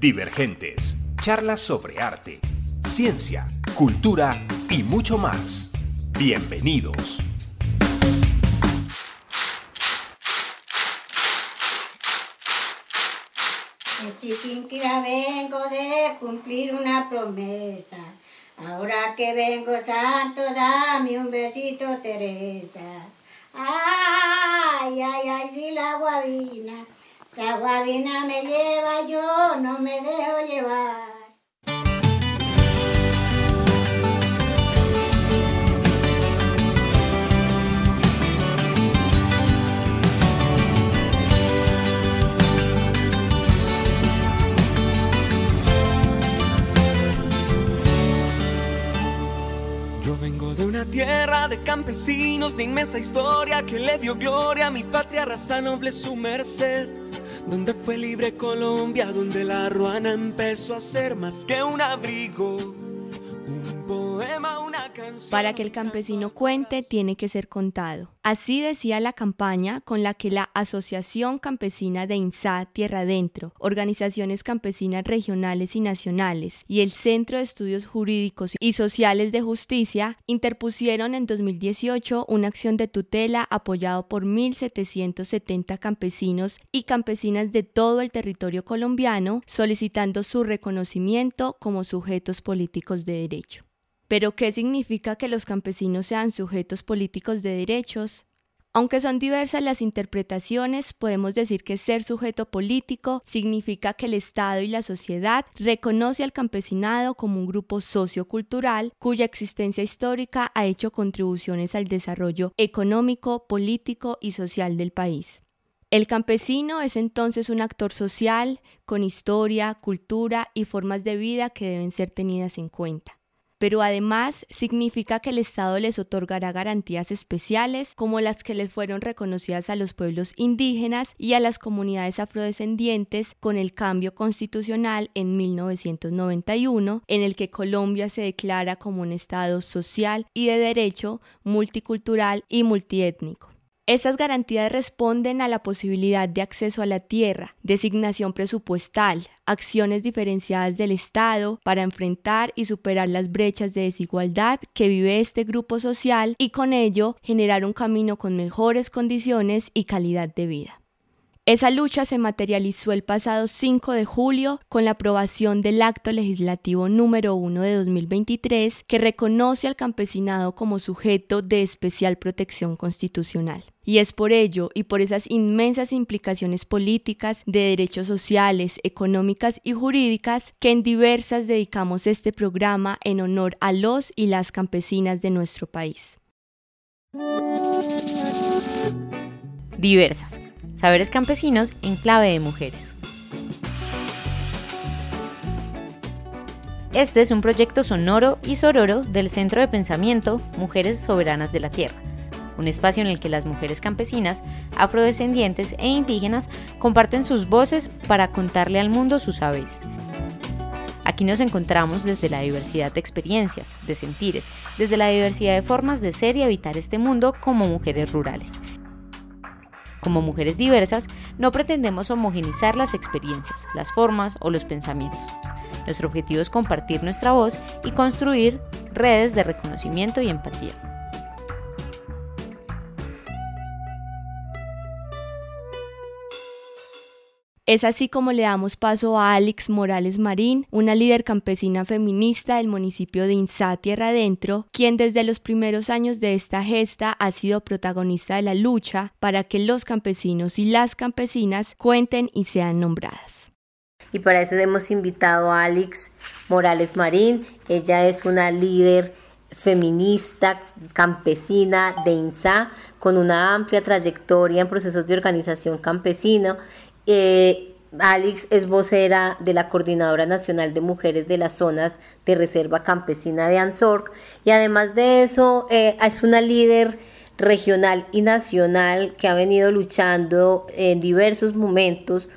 Divergentes, charlas sobre arte, ciencia, cultura y mucho más. Bienvenidos. Chiquinquira vengo de cumplir una promesa. Ahora que vengo santo, dame un besito, Teresa. Ay, ay, ay, si la guabina, la guabina me lleva, yo no me dejo llevar. tierra de campesinos de inmensa historia que le dio gloria a mi patria raza noble su merced. Donde fue libre Colombia, donde la ruana empezó a ser más que un abrigo para que el campesino cuente, tiene que ser contado. Así decía la campaña con la que la Asociación Campesina de INSA Tierra Adentro, organizaciones campesinas regionales y nacionales y el Centro de Estudios Jurídicos y Sociales de Justicia interpusieron en 2018 una acción de tutela apoyado por 1.770 campesinos y campesinas de todo el territorio colombiano solicitando su reconocimiento como sujetos políticos de derecho. Pero ¿qué significa que los campesinos sean sujetos políticos de derechos? Aunque son diversas las interpretaciones, podemos decir que ser sujeto político significa que el Estado y la sociedad reconoce al campesinado como un grupo sociocultural cuya existencia histórica ha hecho contribuciones al desarrollo económico, político y social del país. El campesino es entonces un actor social con historia, cultura y formas de vida que deben ser tenidas en cuenta pero además significa que el Estado les otorgará garantías especiales como las que les fueron reconocidas a los pueblos indígenas y a las comunidades afrodescendientes con el cambio constitucional en 1991, en el que Colombia se declara como un Estado social y de derecho, multicultural y multiétnico. Estas garantías responden a la posibilidad de acceso a la tierra, designación presupuestal, acciones diferenciadas del Estado para enfrentar y superar las brechas de desigualdad que vive este grupo social y con ello generar un camino con mejores condiciones y calidad de vida. Esa lucha se materializó el pasado 5 de julio con la aprobación del acto legislativo número 1 de 2023 que reconoce al campesinado como sujeto de especial protección constitucional. Y es por ello y por esas inmensas implicaciones políticas, de derechos sociales, económicas y jurídicas que en diversas dedicamos este programa en honor a los y las campesinas de nuestro país. Diversas Saberes Campesinos en clave de mujeres. Este es un proyecto sonoro y sororo del Centro de Pensamiento Mujeres Soberanas de la Tierra, un espacio en el que las mujeres campesinas, afrodescendientes e indígenas comparten sus voces para contarle al mundo sus saberes. Aquí nos encontramos desde la diversidad de experiencias, de sentires, desde la diversidad de formas de ser y habitar este mundo como mujeres rurales, como mujeres diversas, no pretendemos homogenizar las experiencias, las formas o los pensamientos. Nuestro objetivo es compartir nuestra voz y construir redes de reconocimiento y empatía. Es así como le damos paso a Alex Morales Marín, una líder campesina feminista del municipio de Insá, Tierra Adentro, quien desde los primeros años de esta gesta ha sido protagonista de la lucha para que los campesinos y las campesinas cuenten y sean nombradas. Y para eso hemos invitado a Alex Morales Marín. Ella es una líder feminista, campesina de INSA, con una amplia trayectoria en procesos de organización campesino eh, Alex es vocera de la Coordinadora Nacional de Mujeres de las Zonas de Reserva Campesina de Ansorc y además de eso eh, es una líder regional y nacional que ha venido luchando en diversos momentos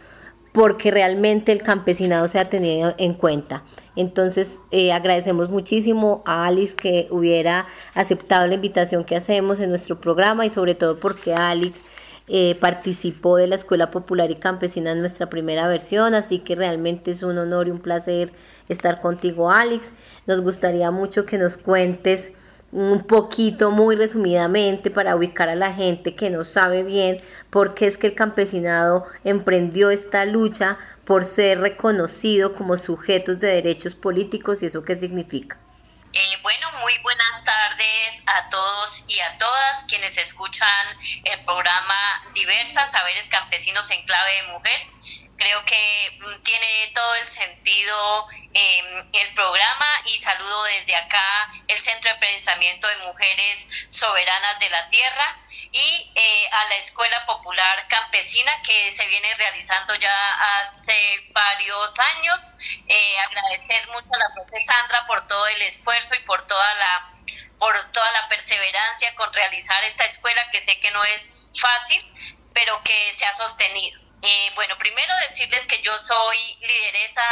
porque realmente el campesinado se ha tenido en cuenta. Entonces eh, agradecemos muchísimo a Alex que hubiera aceptado la invitación que hacemos en nuestro programa y sobre todo porque Alex eh, participó de la Escuela Popular y Campesina en nuestra primera versión, así que realmente es un honor y un placer estar contigo, Alex. Nos gustaría mucho que nos cuentes un poquito, muy resumidamente, para ubicar a la gente que no sabe bien por qué es que el campesinado emprendió esta lucha por ser reconocido como sujetos de derechos políticos y eso qué significa. Bueno, muy buenas tardes a todos y a todas quienes escuchan el programa Diversas Saberes Campesinos en Clave de Mujer. Creo que mm, tiene todo el sentido em, el programa y saludo desde acá el Centro de Pensamiento de Mujeres Soberanas de la Tierra y eh, a la Escuela Popular Campesina que se viene realizando ya hace varios años. Eh, agradecer mucho a la profe Sandra por todo el esfuerzo y por toda la por toda la perseverancia con realizar esta escuela que sé que no es fácil, pero que se ha sostenido. Eh, bueno, primero decirles que yo soy lideresa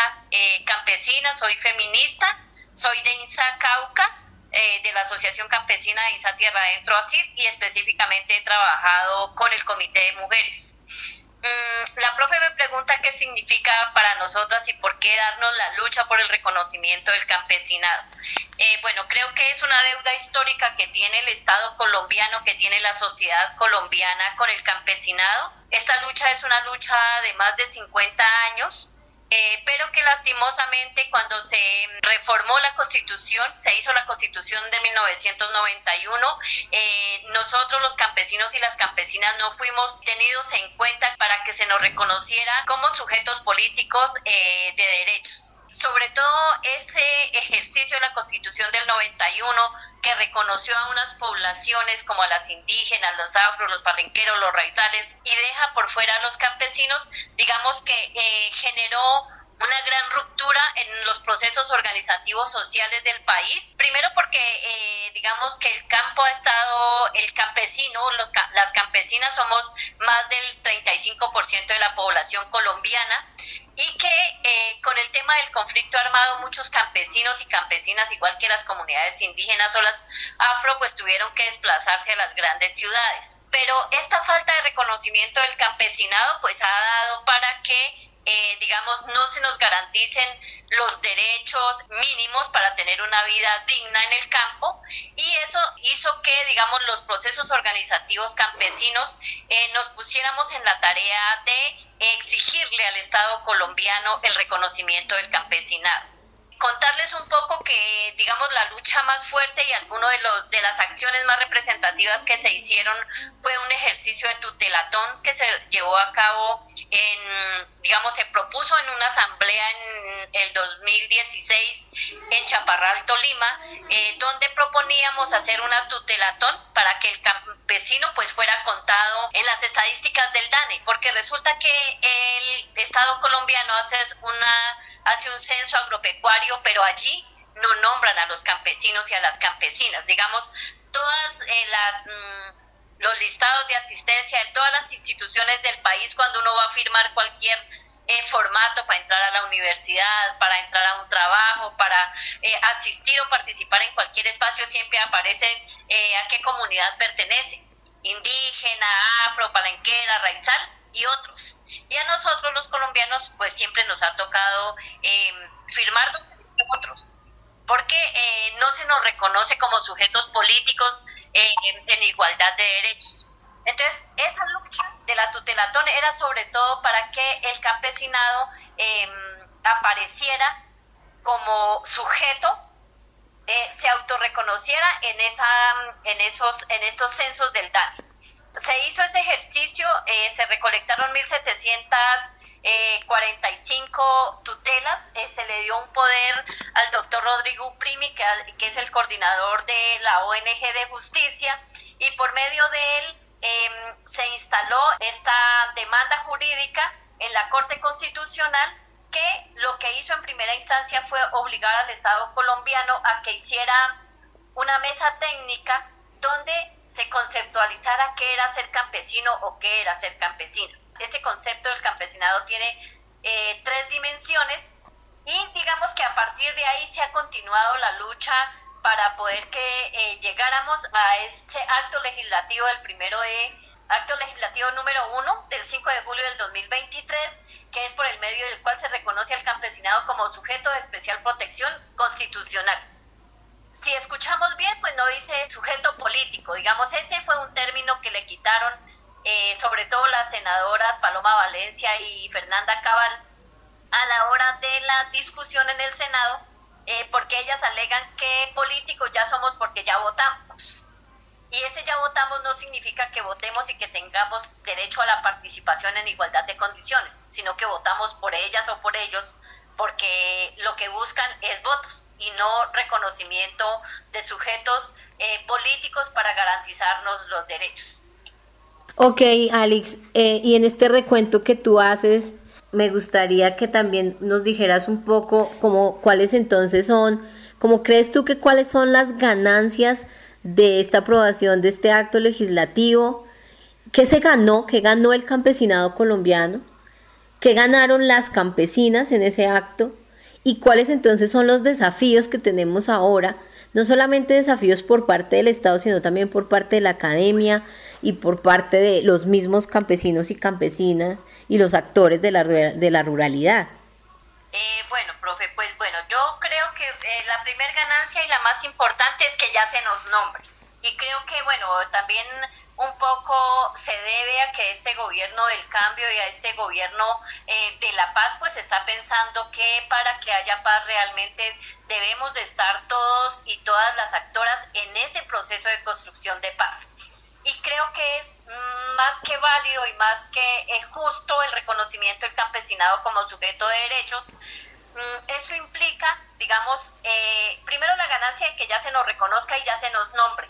campesina, soy feminista, soy de INSA Cauca, eh, de la Asociación Campesina de Isa Tierra Adentro ASIR y específicamente he trabajado con el Comité de Mujeres. Mm, la profe me pregunta qué significa para nosotras y por qué darnos la lucha por el reconocimiento del campesinado. Eh, bueno, creo que es una deuda histórica que tiene el Estado colombiano, que tiene la sociedad colombiana con el campesinado. Esta lucha es una lucha de más de 50 años eh, pero que lastimosamente cuando se reformó la constitución, se hizo la constitución de 1991, eh, nosotros los campesinos y las campesinas no fuimos tenidos en cuenta para que se nos reconociera como sujetos políticos eh, de derechos sobre todo ese ejercicio de la Constitución del 91 que reconoció a unas poblaciones como a las indígenas, los afros, los palenqueros, los raizales y deja por fuera a los campesinos, digamos que eh, generó una gran ruptura en los procesos organizativos sociales del país. Primero porque eh, digamos que el campo ha estado, el campesino, los, las campesinas somos más del 35% de la población colombiana y que eh, con el del conflicto armado muchos campesinos y campesinas, igual que las comunidades indígenas o las afro, pues tuvieron que desplazarse a las grandes ciudades. Pero esta falta de reconocimiento del campesinado pues ha dado para que eh, digamos, no se nos garanticen los derechos mínimos para tener una vida digna en el campo y eso hizo que, digamos, los procesos organizativos campesinos eh, nos pusiéramos en la tarea de exigirle al Estado colombiano el reconocimiento del campesinado contarles un poco que, digamos, la lucha más fuerte y alguna de, de las acciones más representativas que se hicieron fue un ejercicio de tutelatón que se llevó a cabo en, digamos, se propuso en una asamblea en el 2016 en Chaparral, Tolima, eh, donde proponíamos hacer una tutelatón para que el campesino pues fuera contado en las estadísticas del DANE, porque resulta que el Estado colombiano hace, una, hace un censo agropecuario, pero allí no nombran a los campesinos y a las campesinas. Digamos, todas eh, las... Mm, los listados de asistencia de todas las instituciones del país cuando uno va a firmar cualquier eh, formato para entrar a la universidad, para entrar a un trabajo, para eh, asistir o participar en cualquier espacio, siempre aparece eh, a qué comunidad pertenece, indígena, afro, palenquera, raizal y otros. Y a nosotros los colombianos pues siempre nos ha tocado firmar otros porque no se nos reconoce como sujetos políticos en igualdad de derechos. Entonces, esa lucha de la tutelatón era sobre todo para que el campesinado em, apareciera como sujeto, eh, se autorreconociera en, esa, en, esos, en estos censos del DAN. Se hizo ese ejercicio, eh, se recolectaron 1.745 eh, tutelas, se le dio un poder al doctor Rodrigo Primi, que, que es el coordinador de la ONG de Justicia, y por medio de él Em, se instaló esta demanda jurídica en la Corte Constitucional que lo que hizo en primera instancia fue obligar al Estado colombiano a que hiciera una mesa técnica donde se conceptualizara qué era ser campesino o qué era ser campesino. Ese concepto del campesinado tiene eh, tres dimensiones y digamos que a partir de ahí se ha continuado la lucha para poder que eh, llegáramos a ese acto legislativo del primero de acto legislativo número 1 del 5 de julio del 2023, que es por el medio del cual se reconoce al campesinado como sujeto de especial protección constitucional. Si escuchamos bien, pues no dice sujeto político, digamos, ese fue un término que le quitaron eh, sobre todo las senadoras Paloma Valencia y Fernanda Cabal a la hora de la discusión en el Senado, eh, porque ellas alegan que políticos ya somos porque ya votamos. Y ese ya votamos no significa que votemos y que tengamos derecho a la participación en igualdad de condiciones, sino que votamos por ellas o por ellos porque lo que buscan es votos y no reconocimiento de sujetos eh, políticos para garantizarnos los derechos. Ok, Alex, eh, y en este recuento que tú haces, me gustaría que también nos dijeras un poco como cuáles entonces son, como crees tú que cuáles son las ganancias de esta aprobación de este acto legislativo, qué se ganó, qué ganó el campesinado colombiano, qué ganaron las campesinas en ese acto y cuáles entonces son los desafíos que tenemos ahora, no solamente desafíos por parte del Estado, sino también por parte de la academia y por parte de los mismos campesinos y campesinas y los actores de la, de la ruralidad. Eh, bueno, profe, pues bueno, yo creo que eh, la primera ganancia y la más importante es que ya se nos nombre. Y creo que, bueno, también un poco se debe a que este gobierno del cambio y a este gobierno eh, de la paz pues está pensando que para que haya paz realmente debemos de estar todos y todas las actoras en ese proceso de construcción de paz y creo que es más que válido y más que justo el reconocimiento del campesinado como sujeto de derechos. Mm, eso implica, digamos, eh, primero la ganancia de que ya se nos reconozca y ya se nos nombre.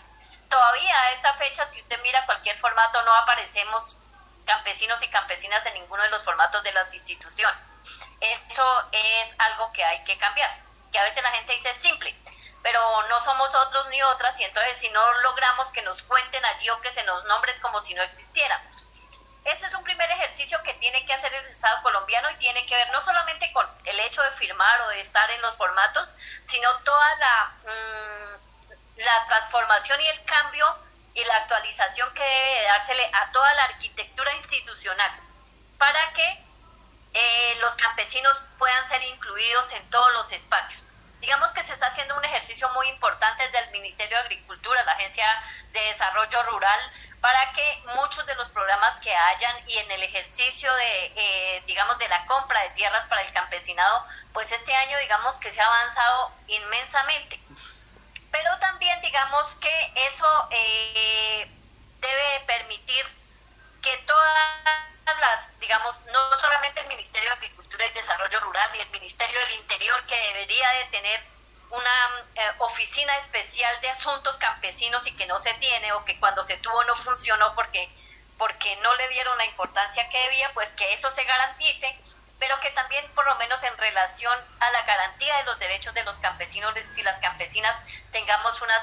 Todavía a esa fecha, si usted mira cualquier formato, no aparecemos campesinos y campesinas en ninguno de los formatos de las instituciones. Eso es algo que hay que cambiar. Que a veces la gente dice simple pero no somos otros ni otras y entonces si no logramos que nos cuenten allí o que se nos nombres como si no existiéramos. Ese es un primer ejercicio que tiene que hacer el Estado colombiano y tiene que ver no solamente con el hecho de firmar o de estar en los formatos, sino toda la, mm, transformación y el cambio y la actualización que debe dársele a toda la arquitectura institucional para que eh, los campesinos puedan ser incluidos en todos los espacios digamos que se está haciendo un ejercicio muy importante desde el Ministerio de Agricultura, la Agencia de Desarrollo Rural, para que muchos de los programas que hayan y en el ejercicio de, eh, digamos, de la compra de tierras para el campesinado, pues este año, digamos, que se ha avanzado inmensamente. Pero también, digamos, que eso eh, debe permitir que todas digamos, no solamente el Ministerio de Agricultura y Desarrollo Rural y el Ministerio del Interior, que debería de tener una eh, oficina especial de asuntos campesinos y que no se tiene o que cuando se tuvo no funcionó porque, porque no le dieron la importancia que debía, pues que eso se garantice, pero que también por lo menos en relación a la garantía de los derechos de los campesinos y las campesinas tengamos una,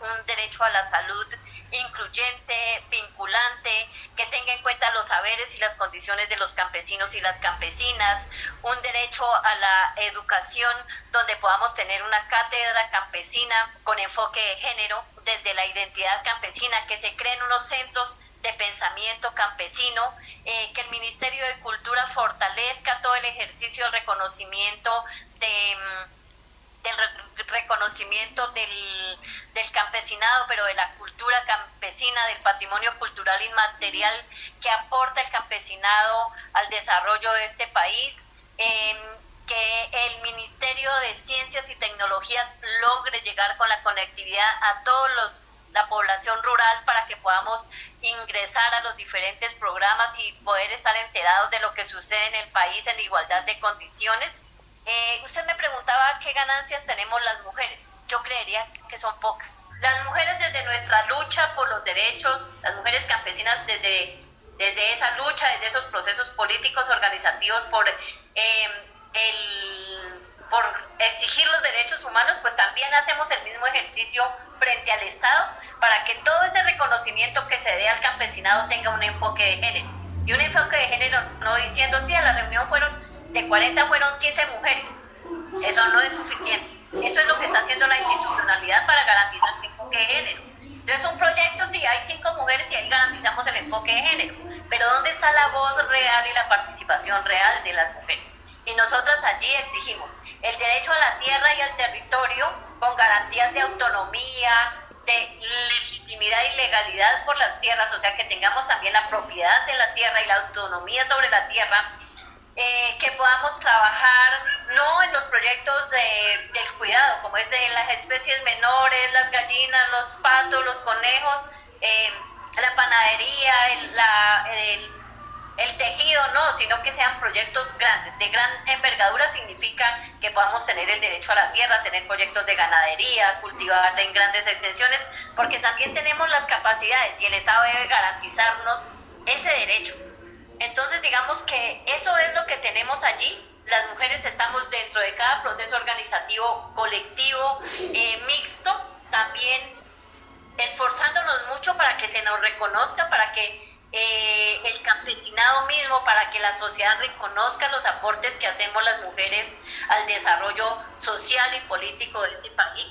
un derecho a la salud incluyente, vinculante, que tenga en cuenta los saberes y las condiciones de los campesinos y las campesinas, un derecho a la educación donde podamos tener una cátedra campesina con enfoque de género desde la identidad campesina, que se creen unos centros de pensamiento campesino, eh, que el Ministerio de Cultura fortalezca todo el ejercicio del reconocimiento de... Mm, del reconocimiento del, del, campesinado, pero de la cultura campesina, del patrimonio cultural inmaterial que aporta el campesinado al desarrollo de este país, em, que el Ministerio de Ciencias y Tecnologías logre llegar con la conectividad a todos los la población rural para que podamos ingresar a los diferentes programas y poder estar enterados de lo que sucede en el país en igualdad de condiciones eh, usted me preguntaba qué ganancias tenemos las mujeres. Yo creería que son pocas. Las mujeres desde nuestra lucha por los derechos, las mujeres campesinas desde, desde esa lucha, desde esos procesos políticos organizativos por, eh, el, por exigir los derechos humanos, pues también hacemos el mismo ejercicio frente al Estado para que todo ese reconocimiento que se dé al campesinado tenga un enfoque de género. Y un enfoque de género no diciendo, sí, a la reunión fueron de 40 fueron 15 mujeres. Eso no es suficiente. Eso es lo que está haciendo la institucionalidad para garantizar el enfoque de género. Entonces un proyecto, sí, hay cinco mujeres y ahí garantizamos el enfoque de género, pero ¿dónde está la voz real y la participación real de las mujeres? Y nosotras allí exigimos el derecho a la tierra y al territorio con garantías de autonomía, de legitimidad y legalidad por las tierras, o sea, que tengamos también la propiedad de la tierra y la autonomía sobre la tierra, eh, que podamos trabajar no en los proyectos de, del cuidado, como es de las especies menores, las gallinas, los patos, los conejos, eh, la panadería, la, el el tejido no, sino que sean proyectos grandes, de gran envergadura significa que podamos tener el derecho a la tierra, tener proyectos de ganadería, cultivar en grandes extensiones, porque también tenemos las capacidades y el Estado debe garantizarnos ese derecho. Entonces digamos que eso es lo que tenemos allí. Las mujeres estamos dentro de cada proceso organizativo colectivo, eh, mixto, también esforzándonos mucho para que se nos reconozca, para que eh, el campesinado mismo para que la sociedad reconozca los aportes que hacemos las mujeres al desarrollo social y político de este país,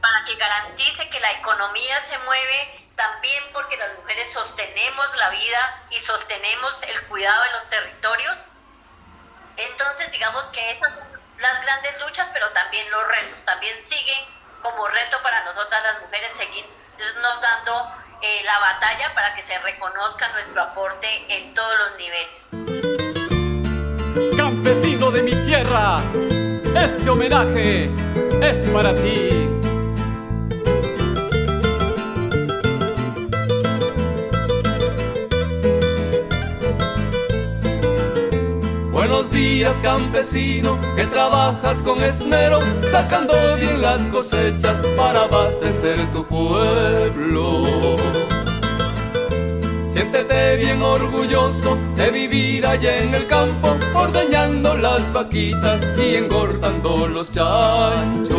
para que garantice que la economía se mueve también porque las mujeres sostenemos la vida y sostenemos el cuidado de los territorios. Entonces, digamos que esas son las grandes luchas, pero también los retos. También siguen como reto para nosotras las mujeres seguirnos dando eh, la batalla para que se reconozca nuestro aporte en todos los niveles. Campesino de mi tierra, este homenaje es para ti. Buenos días campesino, que trabajas con esmero, sacando bien las cosechas para abastecer tu pueblo. Siéntete bien orgulloso de vivir allá en el campo, ordeñando las vaquitas y engordando los chanchos.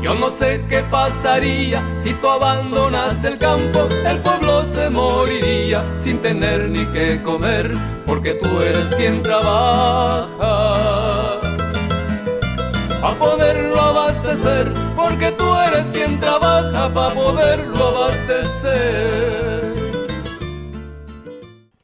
Yo no sé qué pasaría si tú abandonas el campo, el pueblo se moriría sin tener ni qué comer, porque tú eres quien trabaja. A poderlo abastecer, porque tú eres quien trabaja para poderlo abastecer.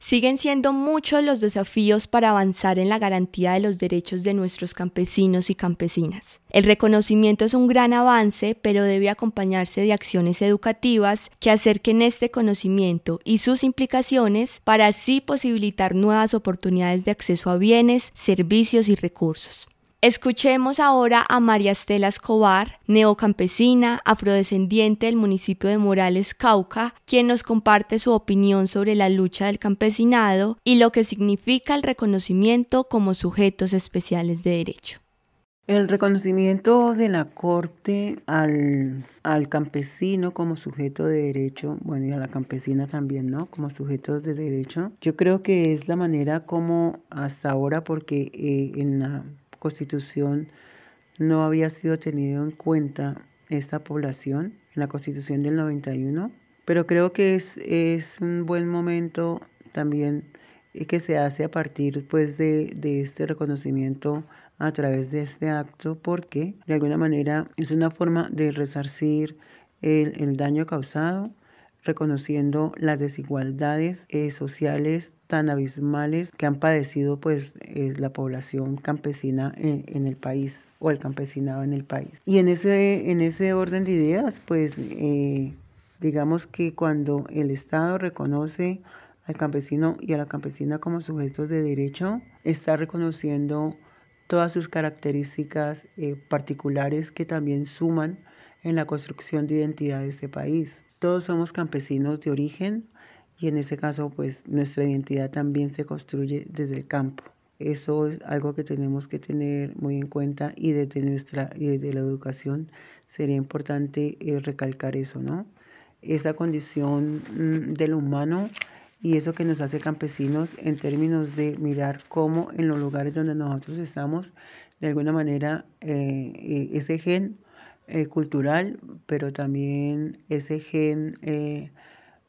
Siguen siendo muchos los desafíos para avanzar en la garantía de los derechos de nuestros campesinos y campesinas. El reconocimiento es un gran avance, pero debe acompañarse de acciones educativas que acerquen este conocimiento y sus implicaciones para así posibilitar nuevas oportunidades de acceso a bienes, servicios y recursos. Escuchemos ahora a María Estela Escobar, neocampesina, afrodescendiente del municipio de Morales, Cauca, quien nos comparte su opinión sobre la lucha del campesinado y lo que significa el reconocimiento como sujetos especiales de derecho. El reconocimiento de la Corte al, al, campesino como sujeto de derecho, bueno, y a la campesina también, ¿no? Como sujetos de derecho, yo creo que es la manera como hasta ahora, porque eh, en la constitución no había sido tenido en cuenta esta población en la constitución del 91, pero creo que es, es un buen momento también que se hace a partir pues de, de este reconocimiento a través de este acto porque de alguna manera es una forma de resarcir el, el daño causado reconociendo las desigualdades eh, sociales tan abismales que han padecido pues eh, la población campesina en, el país o el campesinado en el país. Y en ese, en ese orden de ideas, pues eh, digamos que cuando el Estado reconoce al campesino y a la campesina como sujetos de derecho, está reconociendo todas sus características particulares que también suman en la construcción de identidad de ese país. Todos somos campesinos de origen y en ese caso pues nuestra identidad también se construye desde el campo. Eso es algo que tenemos que tener muy en cuenta y desde nuestra y desde la educación sería importante eh, recalcar eso, ¿no? Esa condición mm, del humano y eso que nos hace campesinos en términos de mirar cómo en los lugares donde nosotros estamos, de alguna manera, eh, eh, ese gen cultural, pero también ese gen eh,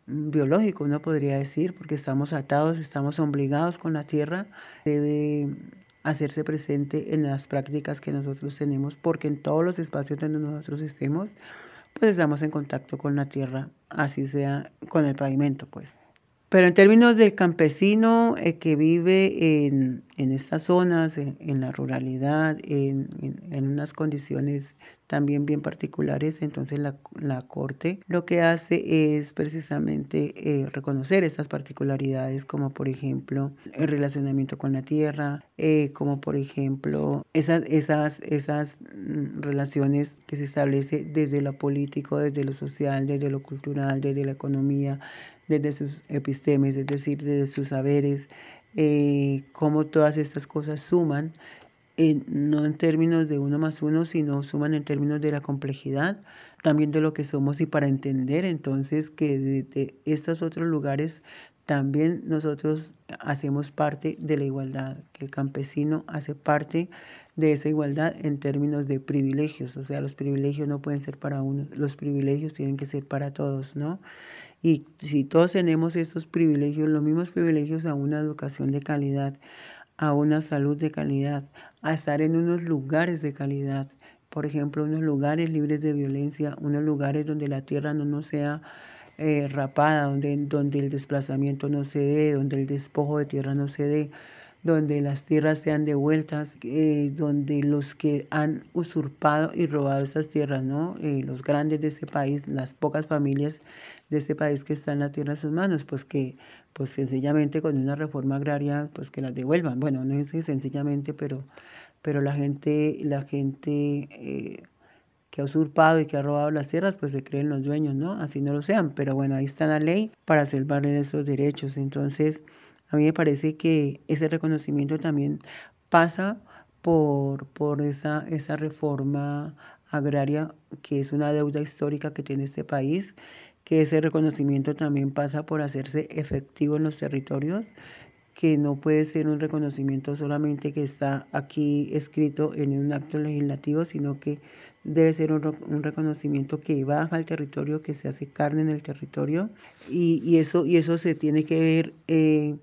biológico, uno podría decir, porque estamos atados, estamos obligados con la tierra, debe hacerse presente en las prácticas que nosotros tenemos, porque en todos los espacios donde nosotros estemos, pues estamos en contacto con la tierra, así sea con el pavimento, pues. Pero en términos del campesino eh, que vive en, estas zonas, en, la ruralidad, en, unas condiciones también bien particulares, entonces la, Corte lo que hace es precisamente eh, reconocer estas particularidades, como por ejemplo el relacionamiento con la tierra, eh, como por ejemplo esas, esas, esas mm, relaciones que se establece desde lo político, desde lo social, desde lo cultural, desde la economía desde sus epistemes, es decir, desde sus saberes, eh, cómo todas estas cosas suman, no en términos de uno más uno, sino suman en términos de la complejidad, también de lo que somos y para entender entonces que de estos otros lugares también nosotros hacemos parte de la igualdad, que el campesino hace parte de esa igualdad en términos de privilegios, o sea, los privilegios no pueden ser para uno, los privilegios tienen que ser para todos, ¿no? Y si todos tenemos esos privilegios, los mismos privilegios a una educación de calidad, a una salud de calidad, a estar en unos lugares de calidad, por ejemplo, unos lugares libres de violencia, unos lugares donde la tierra no nos sea eh, rapada, donde, donde el desplazamiento no se dé, donde el despojo de tierra no se dé, donde las tierras sean devueltas, eh, donde los que han usurpado y robado esas tierras, ¿no? Eh, los grandes de ese país, las pocas familias de este país que está en la tierra de sus manos, pues que pues sencillamente con una reforma agraria pues que las devuelvan. Bueno, no es sencillamente, pero, pero la gente, la gente eh, que ha usurpado y que ha robado las tierras, pues se creen los dueños, ¿no? Así no lo sean, pero bueno, ahí está la ley para salvarle esos derechos. Entonces, a mí me parece que ese reconocimiento también pasa por, por esa, esa reforma agraria que es una deuda histórica que tiene este país que ese reconocimiento también pasa por hacerse efectivo en los territorios, que no puede ser un reconocimiento solamente que está aquí escrito en un acto legislativo, sino que debe ser un, reconocimiento que baja al territorio, que se hace carne en el territorio, y, eso, y eso se tiene que ver eh,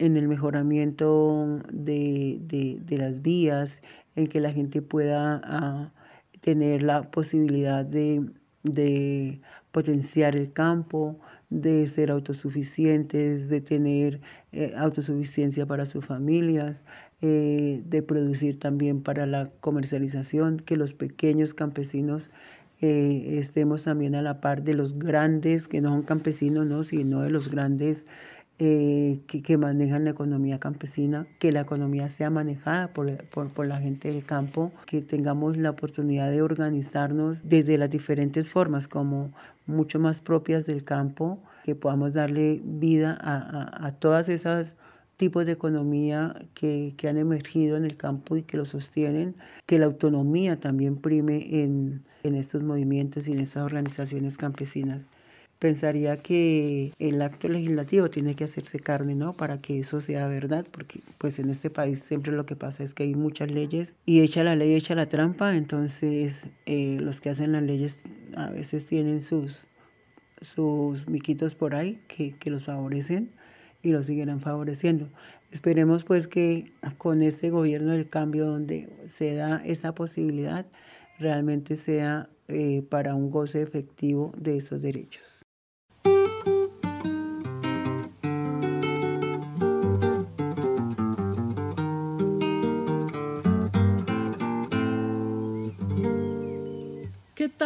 en el mejoramiento de, las vías, en que la gente pueda ah, tener la posibilidad de potenciar el campo, de ser autosuficientes, de tener eh, autosuficiencia para sus familias, eh, de producir también para la comercialización, que los pequeños campesinos eh, estemos también a la par de los grandes, que no son campesinos, ¿no? sino de los grandes eh, que, manejan la economía campesina, que la economía sea manejada por, por, la gente del campo, que tengamos la oportunidad de organizarnos desde las diferentes formas, como mucho más propias del campo, que podamos darle vida a, a, todas esas tipos de economía que, que, han emergido en el campo y que lo sostienen, que la autonomía también prime en, en estos movimientos y en estas organizaciones campesinas pensaría que el acto legislativo tiene que hacerse carne, ¿no? Para que eso sea verdad, porque pues en este país siempre lo que pasa es que hay muchas leyes y echa la ley, echa la trampa, entonces eh, los que hacen las leyes a veces tienen sus, sus miquitos por ahí que, que los favorecen y los seguirán favoreciendo. Esperemos pues que con este gobierno del cambio donde se da esa posibilidad, realmente sea eh, para un goce efectivo de esos derechos.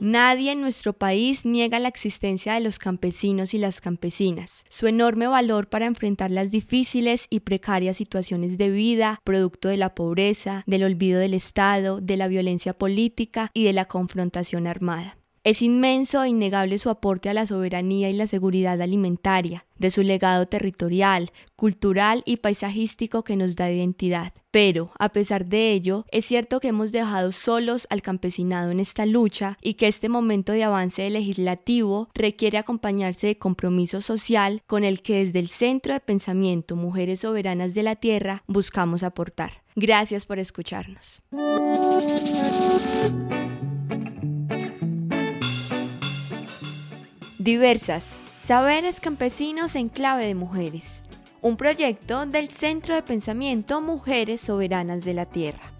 Nadie en nuestro país niega la existencia de los campesinos y las campesinas, su enorme valor para enfrentar las difíciles y precarias situaciones de vida, producto de la pobreza, del olvido del Estado, de la violencia política y de la confrontación armada. Es inmenso e innegable su aporte a la soberanía y la seguridad alimentaria, de su legado territorial, cultural y paisajístico que nos da identidad. Pero, a pesar de ello, es cierto que hemos dejado solos al campesinado en esta lucha y que este momento de avance legislativo requiere acompañarse de compromiso social con el que desde el Centro de Pensamiento Mujeres Soberanas de la Tierra buscamos aportar. Gracias por escucharnos. Diversas. Saberes campesinos en clave de mujeres. Un proyecto del Centro de Pensamiento Mujeres Soberanas de la Tierra.